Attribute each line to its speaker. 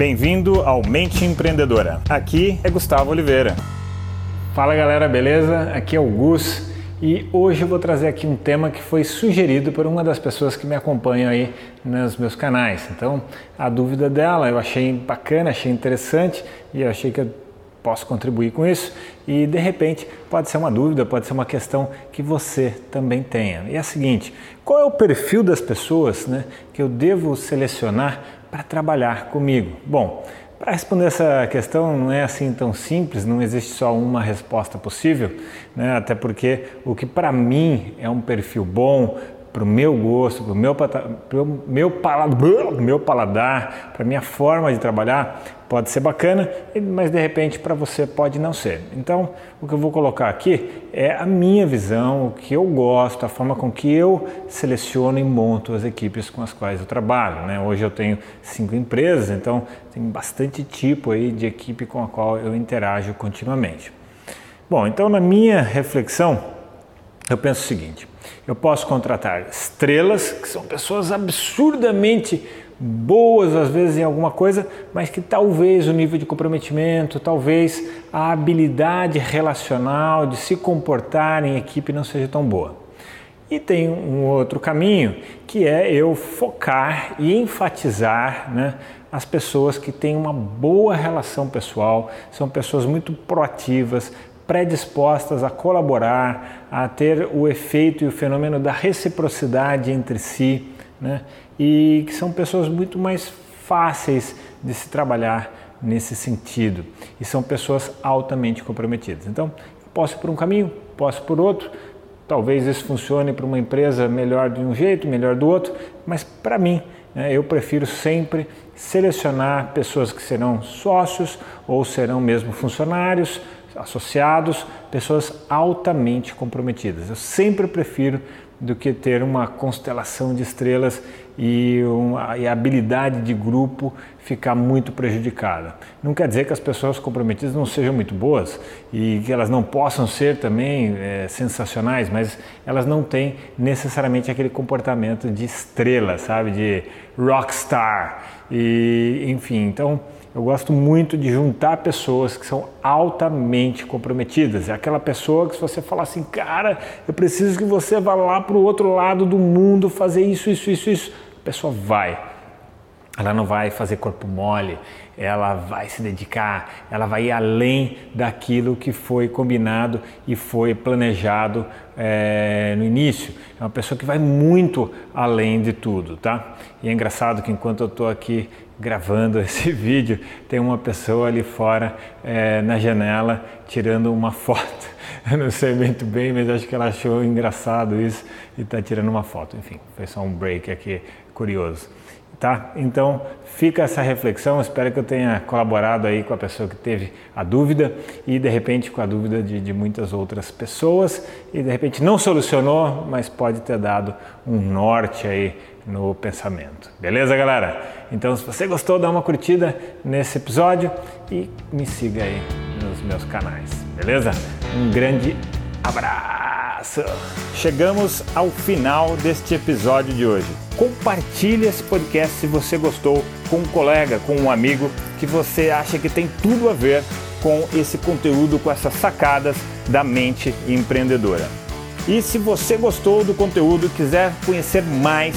Speaker 1: Bem-vindo ao Mente Empreendedora. Aqui é Gustavo Oliveira.
Speaker 2: Fala galera, beleza? Aqui é o Gus e hoje eu vou trazer aqui um tema que foi sugerido por uma das pessoas que me acompanham aí nos meus canais. Então, a dúvida dela eu achei bacana, achei interessante e achei que eu posso contribuir com isso e de repente pode ser uma dúvida, pode ser uma questão que você também tenha. E é a seguinte: qual é o perfil das pessoas né, que eu devo selecionar para trabalhar comigo? Bom, para responder essa questão não é assim tão simples, não existe só uma resposta possível, né? até porque o que para mim é um perfil bom, para o meu gosto, para o meu, meu, paladar, meu paladar para a minha forma de trabalhar, pode ser bacana, mas de repente para você pode não ser. Então, o que eu vou colocar aqui é a minha visão, o que eu gosto, a forma com que eu seleciono e monto as equipes com as quais eu trabalho. Né? Hoje eu tenho cinco empresas, então tem bastante tipo aí de equipe com a qual eu interajo continuamente. Bom, então na minha reflexão, eu penso o seguinte: eu posso contratar estrelas, que são pessoas absurdamente boas às vezes em alguma coisa, mas que talvez o nível de comprometimento, talvez a habilidade relacional de se comportar em equipe não seja tão boa. E tem um outro caminho que é eu focar e enfatizar né, as pessoas que têm uma boa relação pessoal, são pessoas muito proativas, predispostas a colaborar, a ter o efeito e o fenômeno da reciprocidade entre si, né? e que são pessoas muito mais fáceis de se trabalhar nesse sentido e são pessoas altamente comprometidas. Então, posso ir por um caminho, posso por outro. Talvez isso funcione para uma empresa melhor de um jeito, melhor do outro, mas para mim, eu prefiro sempre selecionar pessoas que serão sócios ou serão mesmo funcionários associados, pessoas altamente comprometidas. Eu sempre prefiro do que ter uma constelação de estrelas e, uma, e, a habilidade de grupo ficar muito prejudicada. Não quer dizer que as pessoas comprometidas não sejam muito boas e que elas não possam ser também é, sensacionais, mas elas não têm necessariamente aquele comportamento de estrela, sabe, de rockstar e enfim. Então eu gosto muito de juntar pessoas que são altamente comprometidas. É aquela pessoa que se você falar assim, cara, eu preciso que você vá lá para o outro lado do mundo fazer isso, isso, isso, isso, a pessoa vai. Ela não vai fazer corpo mole, ela vai se dedicar, ela vai ir além daquilo que foi combinado e foi planejado é, no início. É uma pessoa que vai muito além de tudo, tá? E é engraçado que enquanto eu estou aqui gravando esse vídeo, tem uma pessoa ali fora é, na janela tirando uma foto. Eu não sei muito bem, mas acho que ela achou engraçado isso e está tirando uma foto. Enfim, foi só um break aqui curioso. Tá? Então fica essa reflexão, espero que eu tenha colaborado aí com a pessoa que teve a dúvida e de repente com a dúvida de, de muitas outras pessoas e de repente não solucionou, mas pode ter dado um norte aí no pensamento. Beleza, galera? Então, se você gostou, dá uma curtida nesse episódio e me siga aí nos meus canais. Beleza? Um grande abraço! Chegamos ao final deste episódio de hoje. Compartilhe esse podcast se você gostou com um colega, com um amigo que você acha que tem tudo a ver com esse conteúdo, com essas sacadas da mente empreendedora. E se você gostou do conteúdo e quiser conhecer mais,